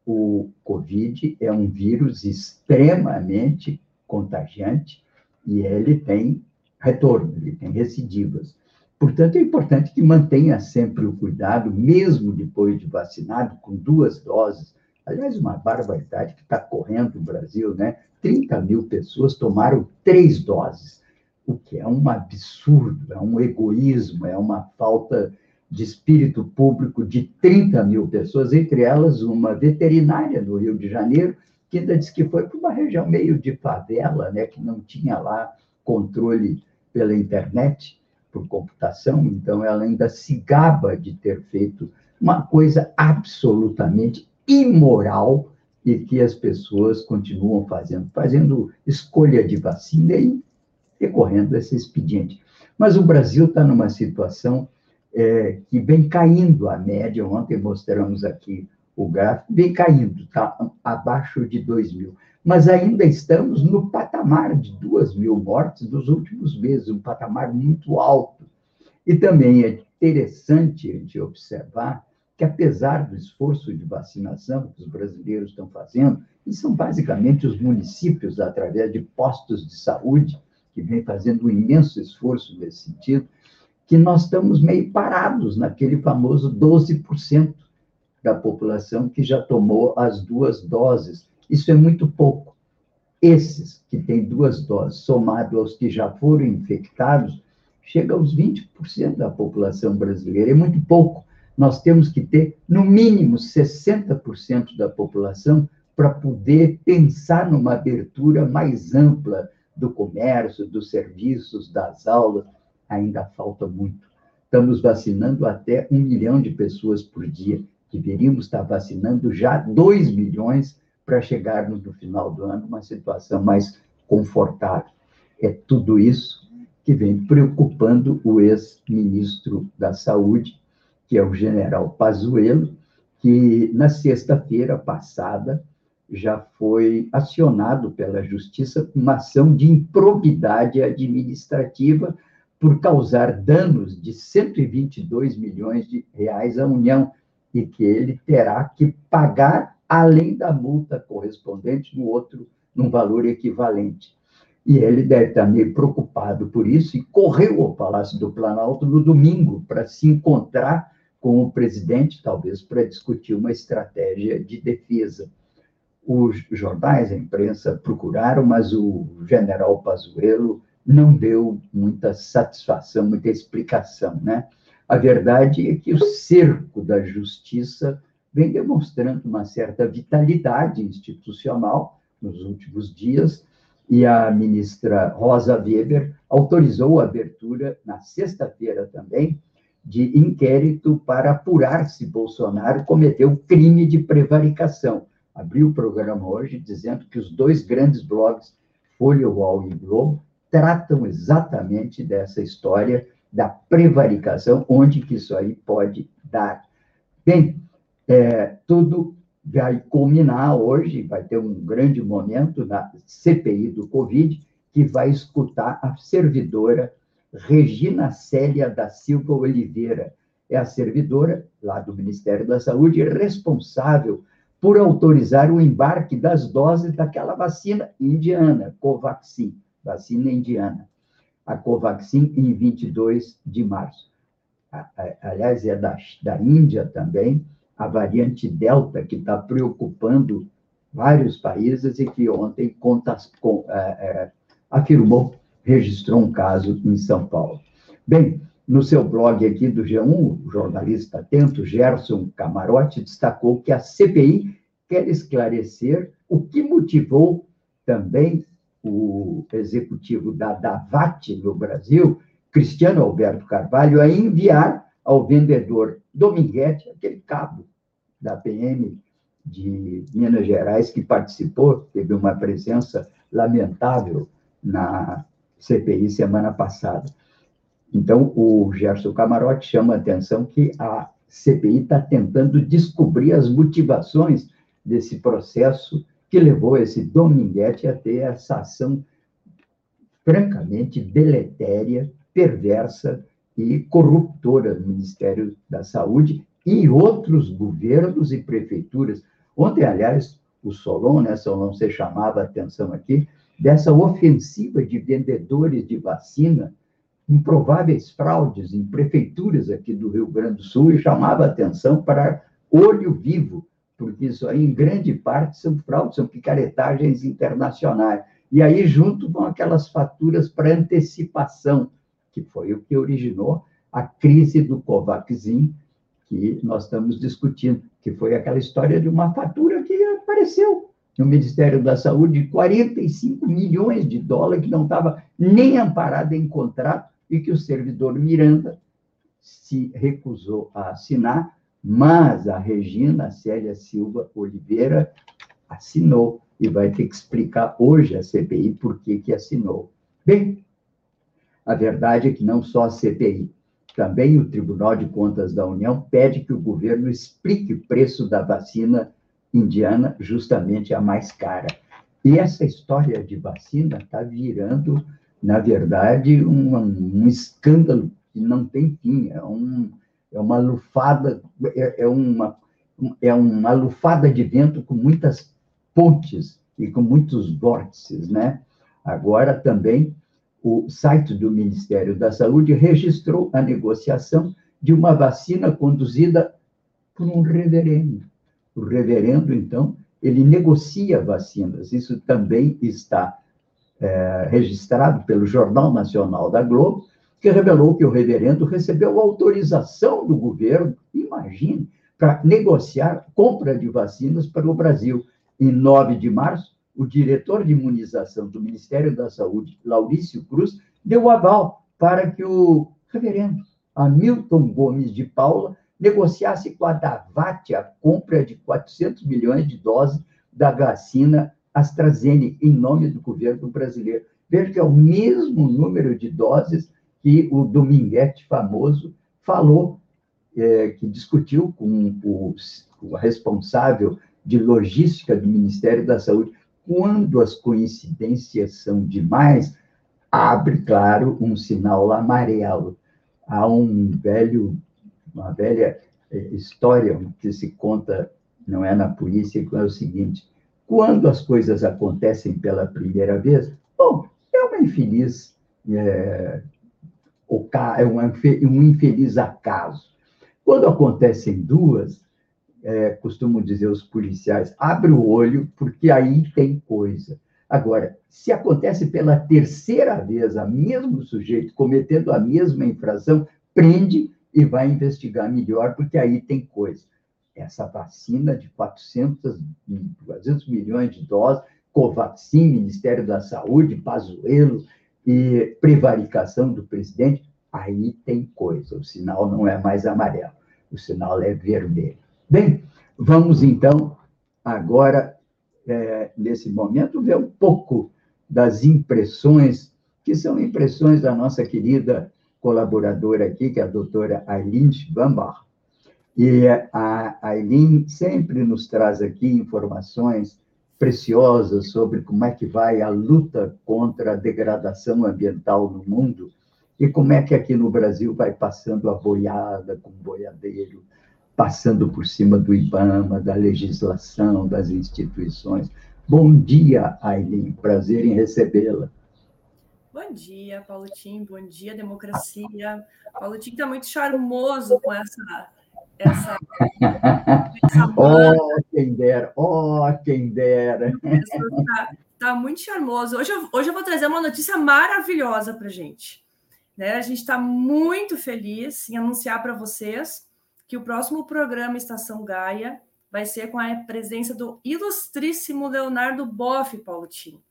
S2: O Covid é um vírus extremamente contagiante e ele tem retorno, ele tem recidivas. Portanto, é importante que mantenha sempre o cuidado, mesmo depois de vacinado, com duas doses. Aliás, uma barbaridade que está correndo no Brasil, né? 30 mil pessoas tomaram três doses, o que é um absurdo, é um egoísmo, é uma falta de espírito público de 30 mil pessoas, entre elas uma veterinária do Rio de Janeiro, que ainda disse que foi para uma região meio de favela, né, que não tinha lá controle pela internet, por computação, então ela ainda se gaba de ter feito uma coisa absolutamente imoral e que as pessoas continuam fazendo, fazendo escolha de vacina e recorrendo a esse expediente. Mas o Brasil está numa situação é, que vem caindo a média, ontem mostramos aqui o gráfico, vem caindo, está abaixo de 2 mil. Mas ainda estamos no patamar de 2 mil mortes dos últimos meses, um patamar muito alto. E também é interessante de observar que, apesar do esforço de vacinação que os brasileiros estão fazendo, e são basicamente os municípios, através de postos de saúde, que vem fazendo um imenso esforço nesse sentido, que nós estamos meio parados naquele famoso 12% da população que já tomou as duas doses. Isso é muito pouco. Esses que têm duas doses, somado aos que já foram infectados, chega aos 20% da população brasileira. É muito pouco. Nós temos que ter, no mínimo, 60% da população para poder pensar numa abertura mais ampla do comércio, dos serviços, das aulas. Ainda falta muito. Estamos vacinando até um milhão de pessoas por dia deveríamos estar vacinando já 2 milhões para chegarmos no final do ano uma situação mais confortável. É tudo isso que vem preocupando o ex-ministro da Saúde, que é o general Pazuello, que na sexta-feira passada já foi acionado pela Justiça com uma ação de improbidade administrativa por causar danos de 122 milhões de reais à União, e que ele terá que pagar além da multa correspondente no outro, num valor equivalente. E ele deve estar meio preocupado por isso e correu ao Palácio do Planalto no domingo para se encontrar com o presidente, talvez para discutir uma estratégia de defesa. Os jornais, a imprensa procuraram, mas o general Pazuello não deu muita satisfação, muita explicação, né? A verdade é que o cerco da justiça vem demonstrando uma certa vitalidade institucional nos últimos dias, e a ministra Rosa Weber autorizou a abertura, na sexta-feira também, de inquérito para apurar se Bolsonaro cometeu crime de prevaricação. Abriu o programa hoje dizendo que os dois grandes blogs, Folha UOL e Globo, tratam exatamente dessa história da prevaricação, onde que isso aí pode dar. Bem, é, tudo vai culminar hoje, vai ter um grande momento na CPI do Covid, que vai escutar a servidora Regina Célia da Silva Oliveira. É a servidora lá do Ministério da Saúde responsável por autorizar o embarque das doses daquela vacina indiana, Covaxin, vacina indiana. A Covaxin em 22 de março. Aliás, é da, da Índia também, a variante Delta, que está preocupando vários países e que ontem contas, com, é, é, afirmou, registrou um caso em São Paulo. Bem, no seu blog aqui do G1, o jornalista atento Gerson Camarote destacou que a CPI quer esclarecer o que motivou também o executivo da Davat no Brasil, Cristiano Alberto Carvalho, a enviar ao vendedor Dominguete aquele cabo da PM de Minas Gerais, que participou, teve uma presença lamentável na CPI semana passada. Então, o Gerson Camarote chama a atenção que a CPI está tentando descobrir as motivações desse processo que levou esse Dominguete a ter essa ação francamente deletéria, perversa e corruptora do Ministério da Saúde e outros governos e prefeituras. Ontem, aliás, o Solon, né, Solon, você chamava a atenção aqui, dessa ofensiva de vendedores de vacina, improváveis fraudes em prefeituras aqui do Rio Grande do Sul, e chamava a atenção para olho vivo, porque isso aí, em grande parte, são fraudes, são picaretagens internacionais. E aí, junto com aquelas faturas para antecipação, que foi o que originou a crise do Covaxin, que nós estamos discutindo, que foi aquela história de uma fatura que apareceu no Ministério da Saúde de 45 milhões de dólares, que não estava nem amparada em contrato, e que o servidor Miranda se recusou a assinar, mas a Regina Célia Silva Oliveira assinou e vai ter que explicar hoje a CPI por que, que assinou. Bem, a verdade é que não só a CPI, também o Tribunal de Contas da União pede que o governo explique o preço da vacina indiana, justamente a mais cara. E essa história de vacina está virando, na verdade, um, um, escândalo que não tem fim. É, um, é uma lufada, é, é, uma, é uma lufada de vento com muitas pontes e com muitos vórtices, né? Agora também o site do Ministério da Saúde registrou a negociação de uma vacina conduzida por um reverendo. O reverendo, então, ele negocia vacinas. Isso também está é, registrado pelo Jornal Nacional da Globo, que revelou que o reverendo recebeu autorização do governo, imagine, para negociar compra de vacinas para o Brasil. Em 9 de março, o diretor de imunização do Ministério da Saúde, Laurício Cruz, deu aval para que o reverendo Hamilton Gomes de Paula negociasse com a Davat a compra de 400 milhões de doses da vacina AstraZeneca em nome do governo brasileiro. Veja que é o mesmo número de doses que o Dominguete famoso falou, é, que discutiu com o, o responsável de logística do Ministério da Saúde quando as coincidências são demais, abre, claro, um sinal amarelo. Há um velho, uma velha é, história que se conta, não é na polícia, que é o seguinte: quando as coisas acontecem pela primeira vez, bom, é uma infeliz, é, é um infeliz acaso. Quando acontecem duas, é, costumam dizer os policiais, abre o olho, porque aí tem coisa. Agora, se acontece pela terceira vez a mesmo sujeito cometendo a mesma infração, prende e vai investigar melhor, porque aí tem coisa. essa vacina de 400, 200 milhões de doses, Covaxin, Ministério da Saúde, Pazuello e prevaricação do presidente, aí tem coisa. O sinal não é mais amarelo, o sinal é vermelho. Bem, vamos então agora, é, nesse momento, ver um pouco das impressões, que são impressões da nossa querida colaboradora aqui, que é a doutora Aileen Schwambach. E a Aileen sempre nos traz aqui informações preciosas sobre como é que vai a luta contra a degradação ambiental no mundo e como é que aqui no Brasil vai passando a boiada com boiadeiro, passando por cima do IBAMA, da legislação, das instituições. Bom dia, Aileen, prazer em recebê-la.
S5: Bom dia, Paulo Tim, bom dia, democracia. Paulo Tim está muito charmoso com essa. Essa,
S2: essa oh, quem dera, oh, quem dera.
S5: Está tá muito charmoso. Hoje eu, hoje eu vou trazer uma notícia maravilhosa para a gente. Né? A gente está muito feliz em anunciar para vocês que o próximo programa Estação Gaia vai ser com a presença do ilustríssimo Leonardo Boff, Paulo Tim.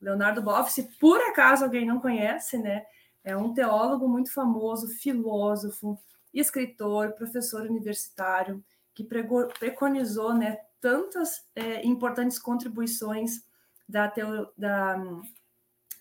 S5: Leonardo Boff, se por acaso alguém não conhece, né, é um teólogo muito famoso, filósofo, escritor, professor universitário, que preconizou né, tantas é, importantes contribuições da, teo, da hum,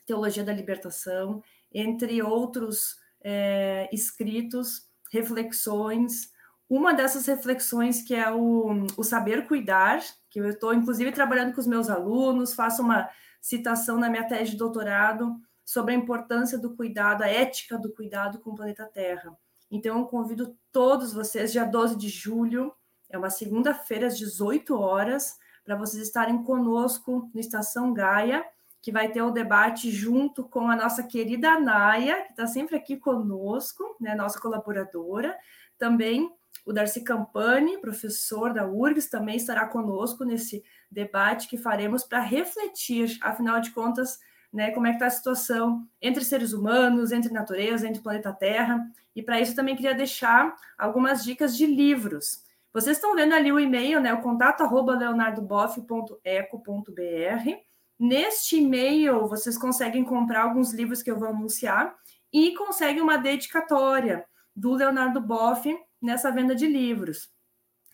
S5: teologia da libertação, entre outros é, escritos, reflexões, uma dessas reflexões que é o, o saber cuidar, que eu estou, inclusive, trabalhando com os meus alunos, faço uma citação na minha tese de doutorado sobre a importância do cuidado, a ética do cuidado com o planeta Terra. Então, eu convido todos vocês, dia 12 de julho, é uma segunda-feira, às 18 horas, para vocês estarem conosco no Estação Gaia, que vai ter o debate junto com a nossa querida Naya, que está sempre aqui conosco, né, nossa colaboradora. Também o Darcy Campani, professor da URGS, também estará conosco nesse debate que faremos para refletir, afinal de contas, né, como é que está a situação entre seres humanos, entre natureza, entre planeta Terra. E para isso também queria deixar algumas dicas de livros. Vocês estão vendo ali o e-mail, né, o contato arroba leonardoboff.eco.br. Neste e-mail, vocês conseguem comprar alguns livros que eu vou anunciar e conseguem uma dedicatória do Leonardo Boff nessa venda de livros.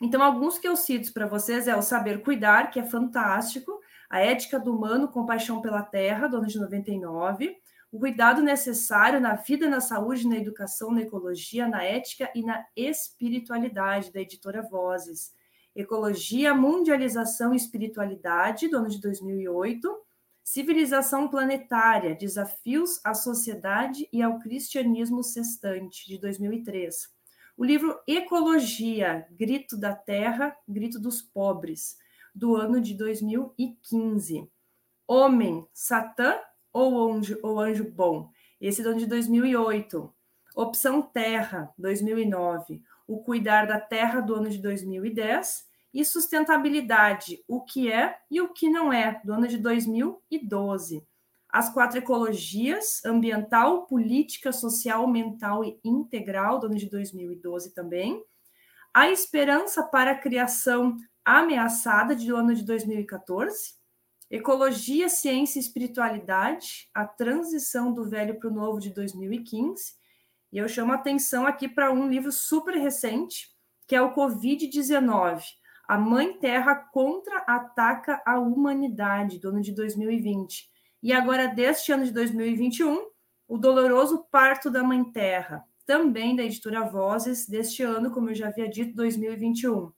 S5: Então, alguns que eu cito para vocês é o Saber Cuidar, que é fantástico, a Ética do Humano, Compaixão pela Terra, do ano de 99, o cuidado necessário na vida, na saúde, na educação, na ecologia, na ética e na espiritualidade, da editora Vozes. Ecologia, Mundialização e Espiritualidade, do ano de 2008. Civilização Planetária, Desafios à Sociedade e ao Cristianismo Sextante, de 2003 o livro Ecologia, Grito da Terra, Grito dos Pobres, do ano de 2015. Homem, Satã ou Anjo, ou Anjo Bom? Esse é ano de 2008. Opção Terra, 2009. O Cuidar da Terra, do ano de 2010. E Sustentabilidade, o que é e o que não é, do ano de 2012 as quatro ecologias, ambiental, política, social, mental e integral, do ano de 2012 também. A esperança para a criação ameaçada, do ano de 2014. Ecologia, ciência e espiritualidade, a transição do velho para o novo, de 2015. E eu chamo a atenção aqui para um livro super recente, que é o Covid-19, A Mãe Terra contra-ataca a humanidade, do ano de 2020 e agora, deste ano de 2021, O Doloroso Parto da Mãe Terra, também da editora Vozes, deste ano, como eu já havia dito, 2021.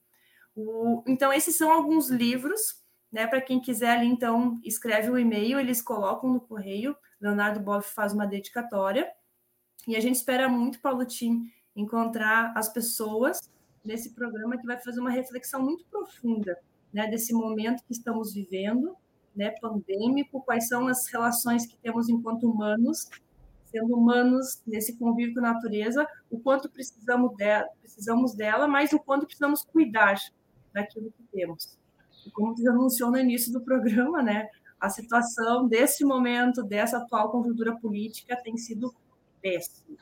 S5: O, então, esses são alguns livros, né? Para quem quiser ali, então, escreve o e-mail, eles colocam no correio. Leonardo Boff faz uma dedicatória. E a gente espera muito, Paulo Tim, encontrar as pessoas nesse programa que vai fazer uma reflexão muito profunda né, desse momento que estamos vivendo né, pandêmico, quais são as relações que temos enquanto humanos, sendo humanos nesse convívio com a natureza, o quanto precisamos dela, precisamos dela, mas o quanto precisamos cuidar daquilo que temos. Como você anunciou no início do programa, né, a situação desse momento, dessa atual conjuntura política tem sido péssima.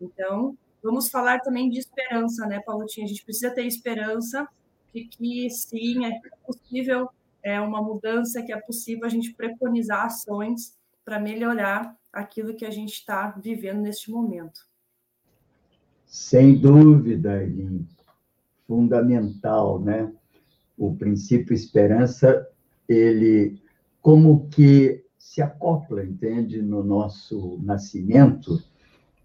S5: Então, vamos falar também de esperança, né, Paulotinha? A gente precisa ter esperança de que sim, é possível é uma mudança, que é possível a gente preconizar ações para melhorar aquilo que a gente está vivendo neste momento.
S2: Sem dúvida, Eileen. Fundamental, né? O princípio esperança, ele como que se acopla, entende, no nosso nascimento,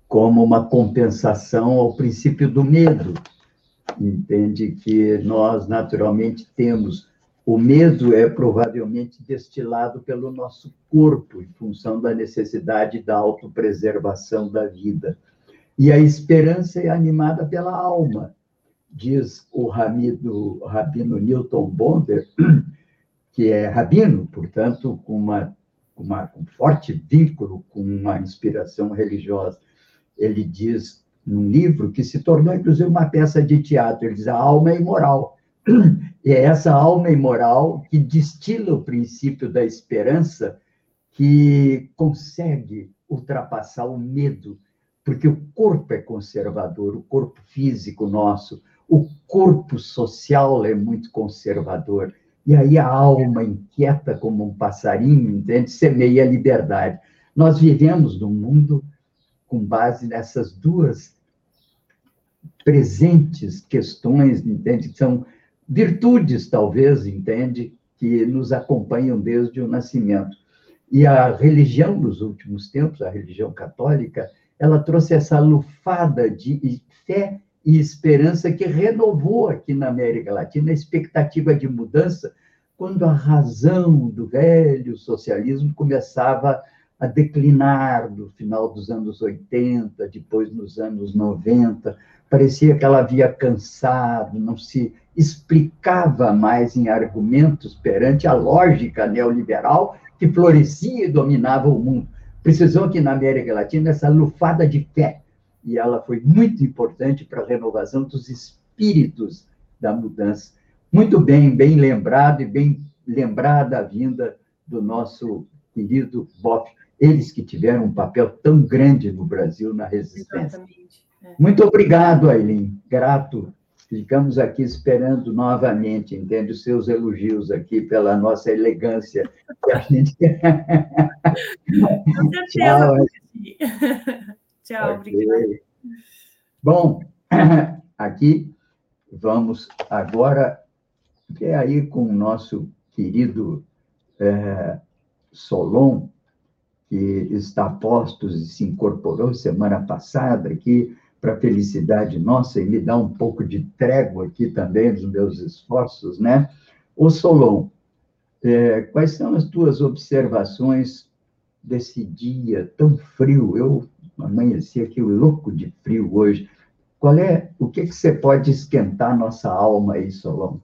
S2: como uma compensação ao princípio do medo. Entende que nós naturalmente temos o medo é provavelmente destilado pelo nosso corpo, em função da necessidade da autopreservação da vida. E a esperança é animada pela alma, diz o rabino, Newton Bonder, que é rabino, portanto, com, uma, uma, um forte vínculo com uma inspiração religiosa. Ele diz num livro que se tornou, inclusive, uma peça de teatro, ele diz: a alma é imoral e é essa alma imoral que destila o princípio da esperança que consegue ultrapassar o medo, porque o corpo é conservador, o corpo físico nosso, o corpo social é muito conservador. E aí a alma inquieta como um passarinho, entende? Semeia a liberdade. Nós vivemos num mundo com base nessas duas presentes questões, entende? Que são virtudes, talvez, entende, que nos acompanham desde o nascimento. E a religião nos últimos tempos, a religião católica, ela trouxe essa lufada de fé e esperança que renovou aqui na América Latina a expectativa de mudança quando a razão do velho socialismo começava a declinar no final dos anos 80, depois nos anos 90. Parecia que ela havia cansado, não se explicava mais em argumentos perante a lógica neoliberal que florescia e dominava o mundo. Precisou aqui na América Latina essa lufada de fé, e ela foi muito importante para a renovação dos espíritos da mudança. Muito bem, bem lembrado e bem lembrada a vinda do nosso querido Boff, eles que tiveram um papel tão grande no Brasil na resistência. É. Muito obrigado, Aileen, grato ficamos aqui esperando novamente, entende, os seus elogios aqui pela nossa elegância. a gente...
S5: Com certeza. Tchau, Tchau obrigada.
S2: Bom, aqui vamos agora ver aí com o nosso querido é, Solon, que está a postos e se incorporou semana passada aqui, para a felicidade nossa e me dá um pouco de trégua aqui também dos meus esforços, né? Ô Solon, é, quais são as tuas observações desse dia tão frio? Eu amanheci aqui louco de frio hoje. Qual é, o que, que você pode esquentar nossa alma aí, Solon?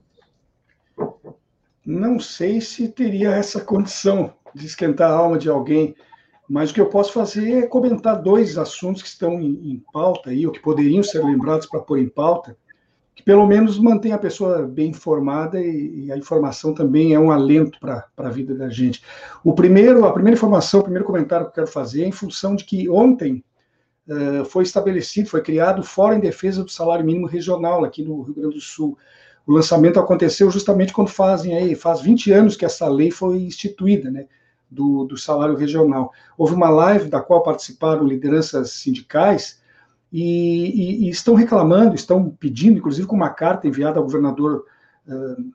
S3: Não sei se teria essa condição de esquentar a alma de alguém, mas o que eu posso fazer é comentar dois assuntos que estão em, em pauta aí, ou que poderiam ser lembrados para pôr em pauta, que pelo menos mantém a pessoa bem informada e, e a informação também é um alento para a vida da gente. O primeiro, a primeira informação, o primeiro comentário que eu quero fazer é em função de que ontem uh, foi estabelecido, foi criado o Fórum em Defesa do Salário Mínimo Regional aqui no Rio Grande do Sul. O lançamento aconteceu justamente quando fazem aí, faz 20 anos que essa lei foi instituída, né? do, do salário regional. Houve uma live da qual participaram lideranças sindicais e, e, e estão reclamando, estão pedindo, inclusive com uma carta enviada ao governador uh,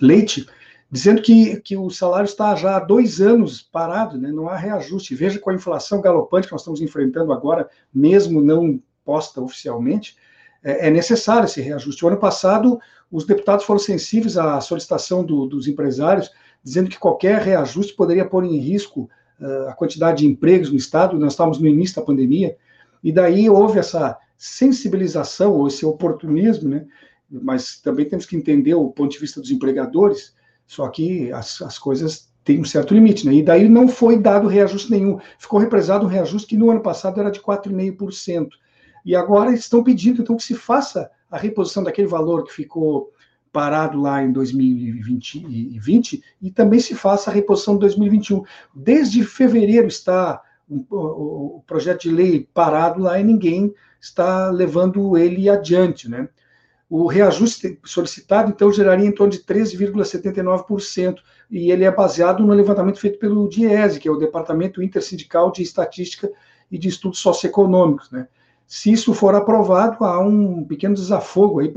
S3: Leite, dizendo que, que o salário está já há dois anos parado, né? não há reajuste. Veja com a inflação galopante que nós estamos enfrentando agora, mesmo não posta oficialmente, é, é necessário esse reajuste. O ano passado, os deputados foram sensíveis à solicitação do, dos empresários dizendo que qualquer reajuste poderia pôr em risco uh, a quantidade de empregos no Estado. Nós estávamos no início da pandemia, e daí houve essa sensibilização, ou esse oportunismo, né? mas também temos que entender o ponto de vista dos empregadores, só que as, as coisas têm um certo limite, né? E daí não foi dado reajuste nenhum. Ficou represado um reajuste que no ano passado era de 4,5%. E agora estão pedindo então que se faça a reposição daquele valor que ficou parado lá em 2020 e também se faça a reposição de 2021. Desde fevereiro está o, projeto de lei parado lá e ninguém está levando ele adiante, né? o reajuste solicitado, então, geraria em torno de 13,79%, e ele é baseado no levantamento feito pelo DIESE, que é o Departamento Intersindical de Estatística e de Estudos Socioeconômicos. Né? Se isso for aprovado, há um pequeno desafogo aí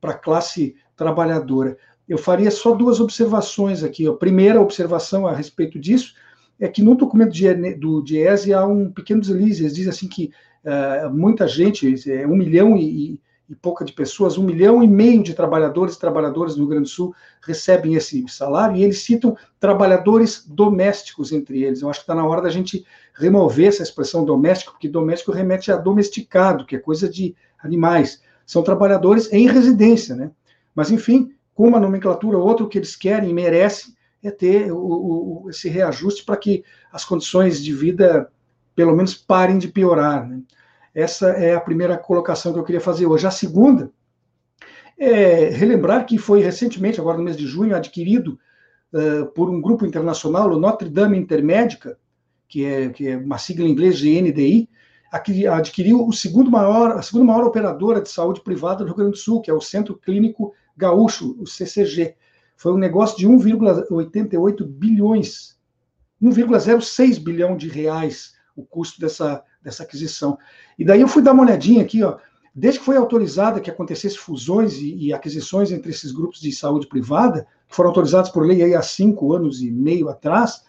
S3: para a classe trabalhadora. Eu faria só duas observações aqui. A primeira observação a respeito disso é que no documento do DIESE há um pequeno deslize. Eles dizem assim que uh, muita gente, é, um milhão e, e pouca de pessoas, um milhão e meio de trabalhadores e trabalhadoras no Rio Grande do Sul recebem esse salário, e eles citam trabalhadores domésticos entre eles. Eu acho que está na hora da gente remover essa expressão doméstico, porque doméstico remete a domesticado, que é coisa de animais. São trabalhadores em residência, né? Mas, enfim, com uma nomenclatura ou outra, o que eles querem e merecem é ter o, o, esse reajuste para que as condições de vida, pelo menos, parem de piorar, né? Essa é a primeira colocação que eu queria fazer hoje. A segunda é relembrar que foi recentemente, agora no mês de junho, adquirido uh, por um grupo internacional, o Notre Dame Intermédica, que é, que é uma sigla em inglês de NDI, adquiriu o segundo maior, a segunda maior operadora de saúde privada do Rio Grande do Sul, que é o Centro Clínico Gaúcho, o CCG. Foi um negócio de 1,88 bilhões, 1,06 bilhão de reais o custo dessa, dessa aquisição. E daí eu fui dar uma olhadinha aqui, ó, desde que foi autorizada que acontecesse fusões e, e, aquisições entre esses grupos de saúde privada, que foram autorizados por lei aí há cinco anos e meio atrás,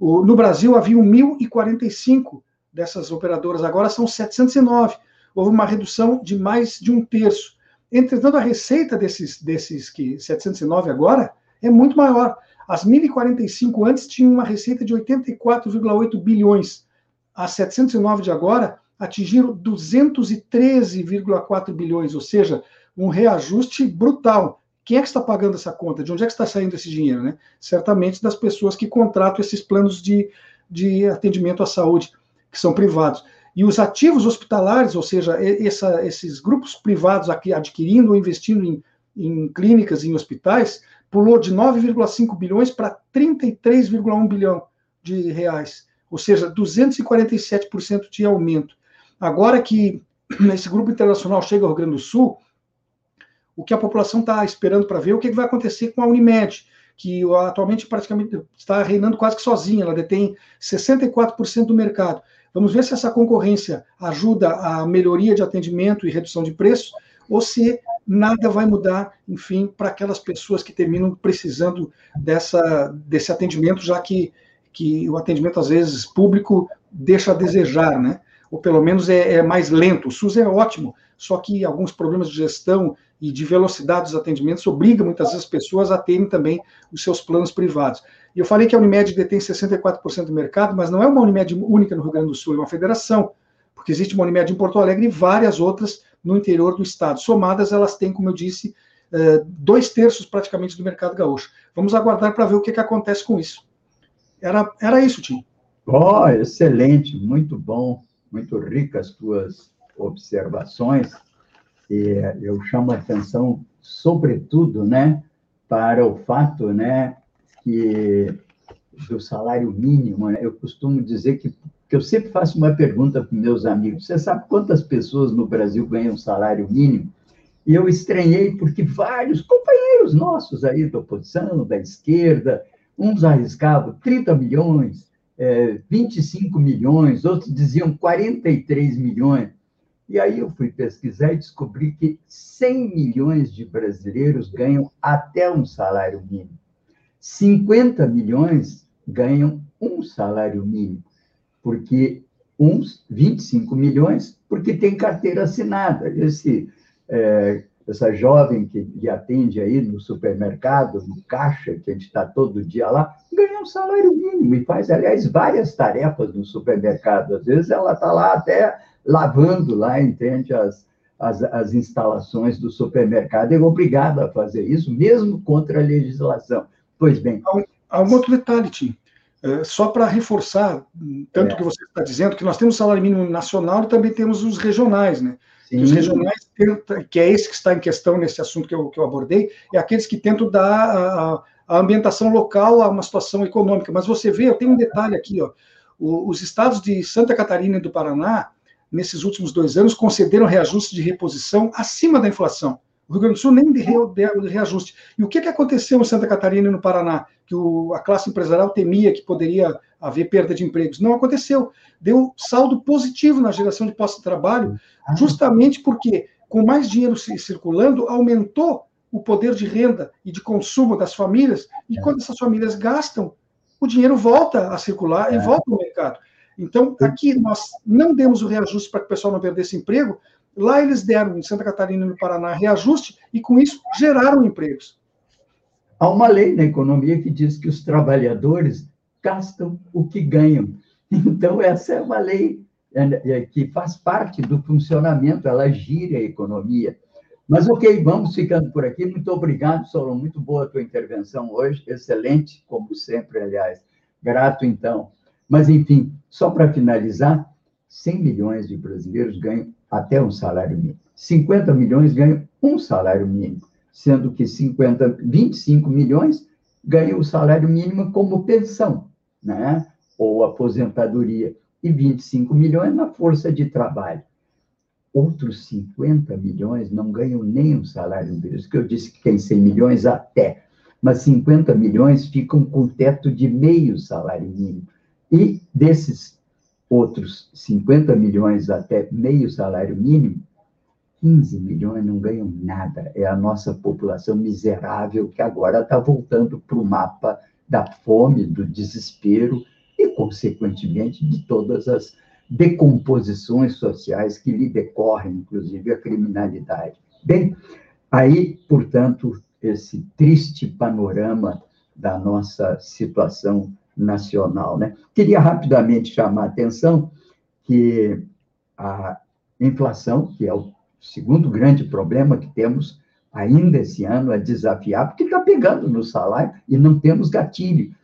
S3: o, no Brasil havia 1.045 dessas operadoras, agora são 709. Houve uma redução de mais de um terço. Entretanto, a receita desses, desses que 709 agora é muito maior. As 1.045 antes tinham uma receita de 84,8 bilhões. As 709 de agora atingiram 213,4 bilhões, ou seja, um reajuste brutal. Quem é que está pagando essa conta? De onde é que está saindo esse dinheiro? Né? Certamente das pessoas que contratam esses planos de, de atendimento à saúde, que são privados. E os ativos hospitalares, ou seja, essa, esses grupos privados aqui adquirindo ou investindo em, em clínicas e em hospitais, pulou de 9,5 bilhões para 33,1 bilhão de reais, ou seja, 247% de aumento. Agora que esse grupo internacional chega ao Rio Grande do Sul, o que a população está esperando para ver é o que vai acontecer com a Unimed, que atualmente praticamente está reinando quase que sozinha, ela detém 64% do mercado. Vamos ver se essa concorrência ajuda a melhoria de atendimento e redução de preços, ou se nada vai mudar, enfim, para aquelas pessoas que terminam precisando dessa, desse atendimento, já que, que o atendimento, às vezes, público deixa a desejar, né? ou pelo menos é, é, mais lento. O SUS é ótimo, só que alguns problemas de gestão e de velocidade dos atendimentos obrigam muitas vezes as pessoas a terem também os seus planos privados. E eu falei que a Unimed detém 64% do mercado, mas não é uma Unimed única no Rio Grande do Sul, é uma federação, porque existe uma Unimed em Porto Alegre e várias outras no interior do estado. Somadas, elas têm, como eu disse, eh, dois terços praticamente do mercado gaúcho. Vamos aguardar para ver o que, que acontece com isso. Era, era isso, Tim.
S2: Oh, excelente, muito bom muito ricas tuas observações. E eu chamo a atenção, sobretudo, né, para o fato, né, que do salário mínimo. Né, eu costumo dizer que, que eu sempre faço uma pergunta para meus amigos: você sabe quantas pessoas no Brasil ganham salário mínimo? E eu estranhei porque vários companheiros nossos aí da oposição, da esquerda, uns arriscavam 30 milhões, é, 25 milhões, outros diziam 43 milhões. E aí eu fui pesquisar e descobri que 100 milhões de brasileiros ganham até um salário mínimo. 50 milhões ganham um salário mínimo, porque uns 25 milhões, porque tem carteira assinada. Esse é, essa jovem que lhe atende aí no supermercado, no caixa, que a gente está todo dia lá, ganha um salário mínimo e faz, aliás, várias tarefas no supermercado. Às vezes ela está lá até lavando lá, entende, as, as, as instalações do supermercado. É obrigada a fazer isso, mesmo contra a legislação. Pois bem.
S3: Há um outro detalhe, Tim. É, só para reforçar, tanto é. que você está dizendo, que nós temos salário mínimo nacional e também temos os regionais, né? Os regionais, tentam, que é esse que está em questão nesse assunto que eu, que eu abordei, é aqueles que tentam dar a, a ambientação local a uma situação econômica. Mas você vê, eu tenho um detalhe aqui, ó, os estados de Santa Catarina e do Paraná, nesses últimos dois anos, concederam reajustes de reposição acima da inflação. O Rio Grande do Sul nem deu reajuste. E o que, que aconteceu em Santa Catarina e no Paraná? Que o, a classe empresarial temia que poderia haver perda de empregos. Não aconteceu. Deu saldo positivo na geração de postos de trabalho, justamente porque, com mais dinheiro circulando, aumentou o poder de renda e de consumo das famílias, e quando essas famílias gastam, o dinheiro volta a circular e é. volta ao mercado. Então, aqui nós não demos o reajuste para que o pessoal não perdesse emprego, lá eles deram, em Santa Catarina e no Paraná, reajuste, e com isso geraram empregos.
S2: Há uma lei na economia que diz que os trabalhadores gastam o que ganham. Então, essa é uma lei é, é, que faz parte do funcionamento, ela gira a economia. Mas, ok, vamos ficando por aqui. Muito obrigado, Solon. Muito boa a tua intervenção hoje. Excelente, como sempre, aliás. Grato, então. Mas, enfim, só para finalizar, 100 milhões de brasileiros ganham até um salário mínimo. 50 milhões ganham um salário mínimo, sendo que 50, 25 milhões ganham o salário mínimo como pensão, né? ou aposentadoria, e 25 milhões na força de trabalho. Outros 50 milhões não ganham nem um salário mínimo. Que eu disse que tem 100 milhões até, mas 50 milhões ficam com teto de meio salário mínimo. E desses outros 50 milhões até meio salário mínimo, 15 milhões não ganham nada. É a nossa população miserável que agora está voltando para o mapa da fome, do desespero e, consequentemente, de todas as decomposições sociais que lhe decorrem, inclusive a criminalidade. Bem, aí, portanto, esse triste panorama da nossa situação nacional. Né? Queria rapidamente chamar a atenção que a inflação, que é o segundo grande problema que temos ainda esse ano a desafiar, porque está pegando no salário e não temos gatilho.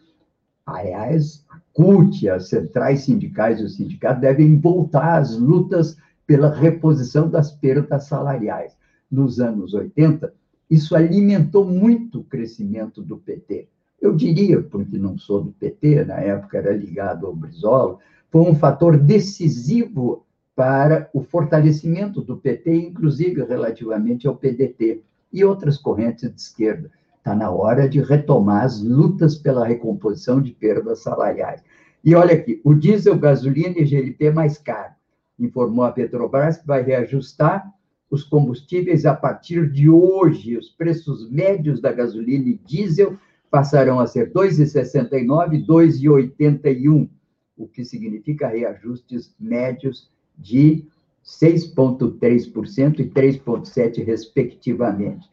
S2: Aliás, a CUT, as centrais sindicais e os sindicatos devem voltar às lutas pela reposição das perdas salariais. Nos anos 80, isso alimentou muito o crescimento do PT. Eu diria, porque não sou do PT, na época era ligado ao Brizola, foi um fator decisivo para o fortalecimento do PT, inclusive relativamente ao PDT e outras correntes de esquerda. Está na hora de retomar as lutas pela recomposição de perdas salariais. E olha aqui, o diesel, gasolina e GLP mais caro. Informou a Petrobras que vai reajustar os combustíveis a partir de hoje. Os preços médios da gasolina e diesel passarão a ser 2,69 e 2,81, o que significa reajustes médios de 6,3% e 3,7%, respectivamente.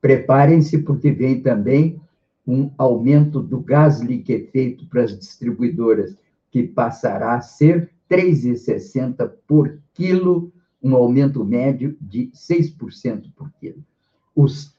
S2: Preparem-se, porque vem também um aumento do gás liquefeito para as distribuidoras, que passará a ser 3,60 por quilo, um aumento médio de 6% por quilo. Os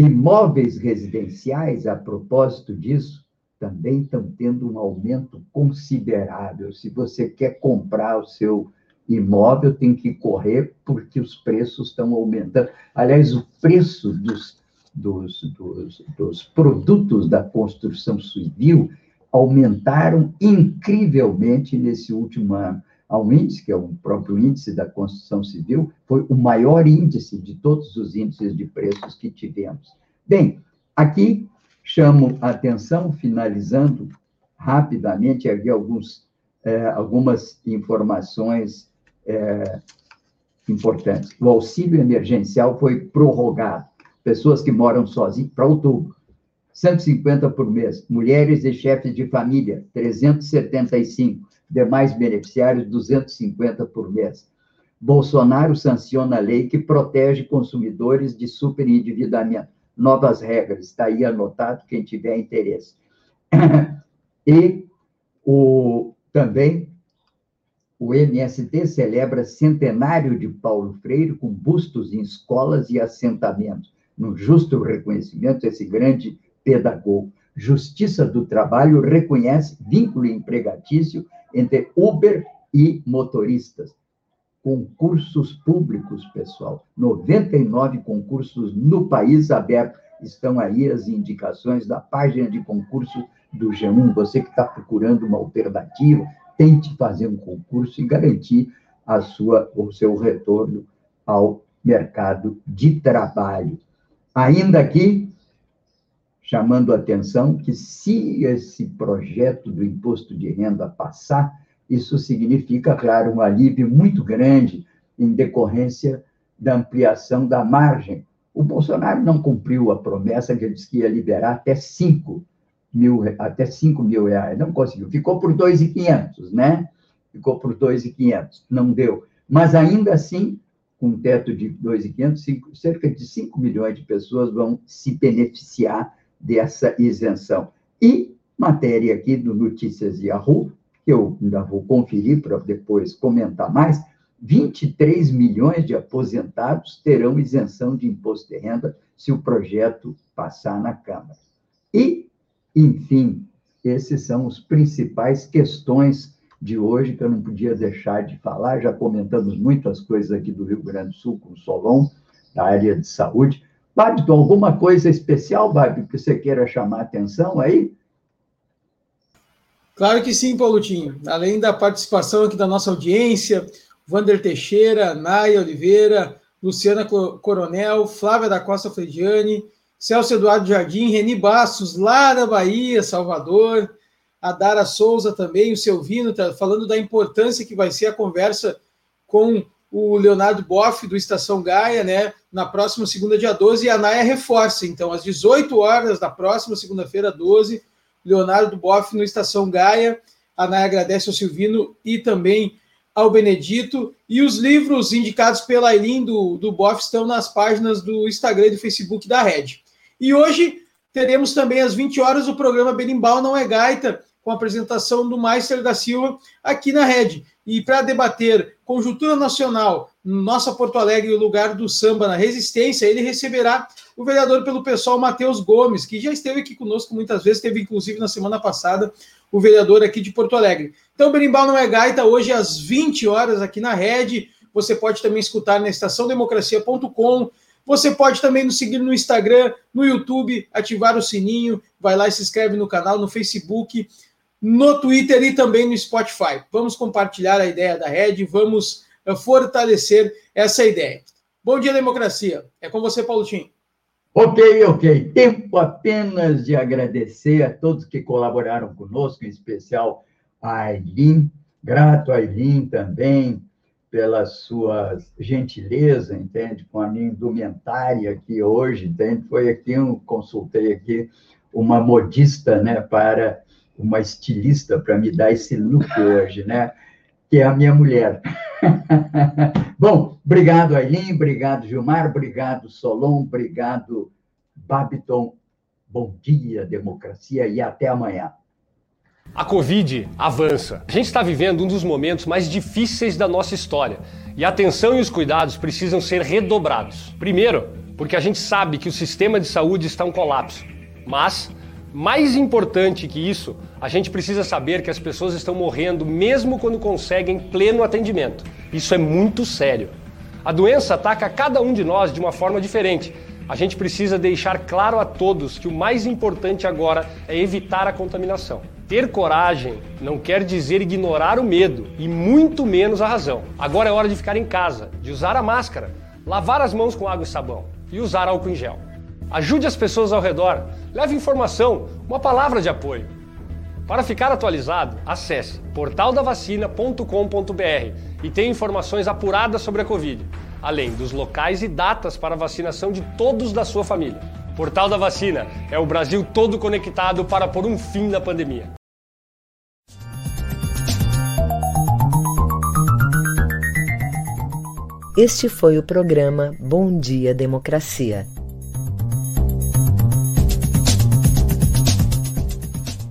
S2: Imóveis residenciais, a propósito disso, também estão tendo um aumento considerável. Se você quer comprar o seu imóvel, tem que correr, porque os preços estão aumentando. Aliás, o preço dos, dos, dos, dos produtos da construção civil aumentaram incrivelmente nesse último ano a um índice, que é o próprio índice da construção civil, foi o maior índice de todos os índices de preços que tivemos. Bem, aqui chamo a atenção, finalizando rapidamente, aqui alguns, é, algumas informações é, importantes. O auxílio emergencial foi prorrogado. Pessoas que moram sozinhas, para outubro, 150 por mês. Mulheres e chefes de família, 375 demais beneficiários 250 por mês. Bolsonaro sanciona a lei que protege consumidores de superendividamento. Novas regras, está aí anotado quem tiver interesse. E o, também o MST celebra centenário de Paulo Freire com bustos em escolas e assentamentos, no justo reconhecimento esse grande pedagogo. Justiça do Trabalho reconhece vínculo empregatício entre Uber e motoristas. Concursos públicos, pessoal. 99 concursos no país aberto. Estão aí as indicações da página de concurso do G1. Você que está procurando uma alternativa, tente fazer um concurso e garantir a sua, o seu retorno ao mercado de trabalho. Ainda aqui, chamando a atenção que se esse projeto do imposto de renda passar, isso significa, claro, um alívio muito grande em decorrência da ampliação da margem. O Bolsonaro não cumpriu a promessa que ele disse que ia liberar até 5 mil, até 5 mil reais. Não conseguiu. Ficou por 2.500, né? Ficou por 2.500. Não deu. Mas, ainda assim, com um teto de 2.500, cerca de 5 milhões de pessoas vão se beneficiar dessa isenção. E matéria aqui do Notícias Yahoo, que eu ainda vou conferir para depois comentar mais, 23 milhões de aposentados terão isenção de imposto de renda se o projeto passar na Câmara. E, enfim, esses são os principais questões de hoje que eu não podia deixar de falar. Já comentamos muitas coisas aqui do Rio Grande do Sul com o Solon, da área de saúde, Babton, alguma coisa especial, Babi, que você queira chamar a atenção aí?
S4: Claro que sim, Paulutinho. Além da participação aqui da nossa audiência, Vander Teixeira, Naya Oliveira, Luciana Coronel, Flávia da Costa Frediani, Celso Eduardo Jardim, Reni Bastos, lá da Bahia, Salvador, a Dara Souza também, o Selvino, tá falando da importância que vai ser a conversa com o Leonardo Boff, do Estação Gaia, né? Na próxima segunda, dia 12, e a Naia reforça. Então, às 18 horas da próxima segunda-feira, 12, Leonardo Boff no Estação Gaia. A Naia agradece ao Silvino e também ao Benedito. E os livros indicados pela Aileen do, do Boff estão nas páginas do Instagram e do Facebook da Rede. E hoje teremos também às 20 horas o programa Berimbau Não é Gaita, com a apresentação do Meister da Silva aqui na Rede. E para debater conjuntura nacional, nossa Porto Alegre, o lugar do samba na resistência, ele receberá o vereador pelo pessoal Matheus Gomes, que já esteve aqui conosco muitas vezes, teve inclusive na semana passada o vereador aqui de Porto Alegre. Então, Berimbau não é gaita, hoje às 20 horas aqui na Rede. Você pode também escutar na estaçãodemocracia.com. Você pode também nos seguir no Instagram, no YouTube, ativar o sininho, vai lá e se inscreve no canal, no Facebook no Twitter e também no Spotify. Vamos compartilhar a ideia da rede, vamos eh, fortalecer essa ideia. Bom dia, democracia. É com você, Paulo Tim.
S2: Ok, ok. Tempo apenas de agradecer a todos que colaboraram conosco, em especial a Aileen. Grato a Aileen também pela sua gentileza, entende? Com a minha indumentária aqui hoje, entende? Foi aqui, eu consultei aqui uma modista, né, para uma estilista para me dar esse look hoje, né? Que é a minha mulher. Bom, obrigado, Aileen, obrigado, Gilmar, obrigado, Solon, obrigado, Babiton. Bom dia, democracia, e até amanhã.
S6: A Covid avança. A gente está vivendo um dos momentos mais difíceis da nossa história e a atenção e os cuidados precisam ser redobrados. Primeiro, porque a gente sabe que o sistema de saúde está em colapso, mas mais importante que isso, a gente precisa saber que as pessoas estão morrendo mesmo quando conseguem pleno atendimento. Isso é muito sério. A doença ataca cada um de nós de uma forma diferente. A gente precisa deixar claro a todos que o mais importante agora é evitar a contaminação. Ter coragem não quer dizer ignorar o medo e muito menos a razão. Agora é hora de ficar em casa, de usar a máscara, lavar as mãos com água e sabão e usar álcool em gel. Ajude as pessoas ao redor, leve informação, uma palavra de apoio. Para ficar atualizado, acesse portaldavacina.com.br e tenha informações apuradas sobre a Covid, além dos locais e datas para vacinação de todos da sua família. Portal da Vacina é o Brasil todo conectado para pôr um fim na pandemia.
S1: Este foi o programa Bom Dia Democracia.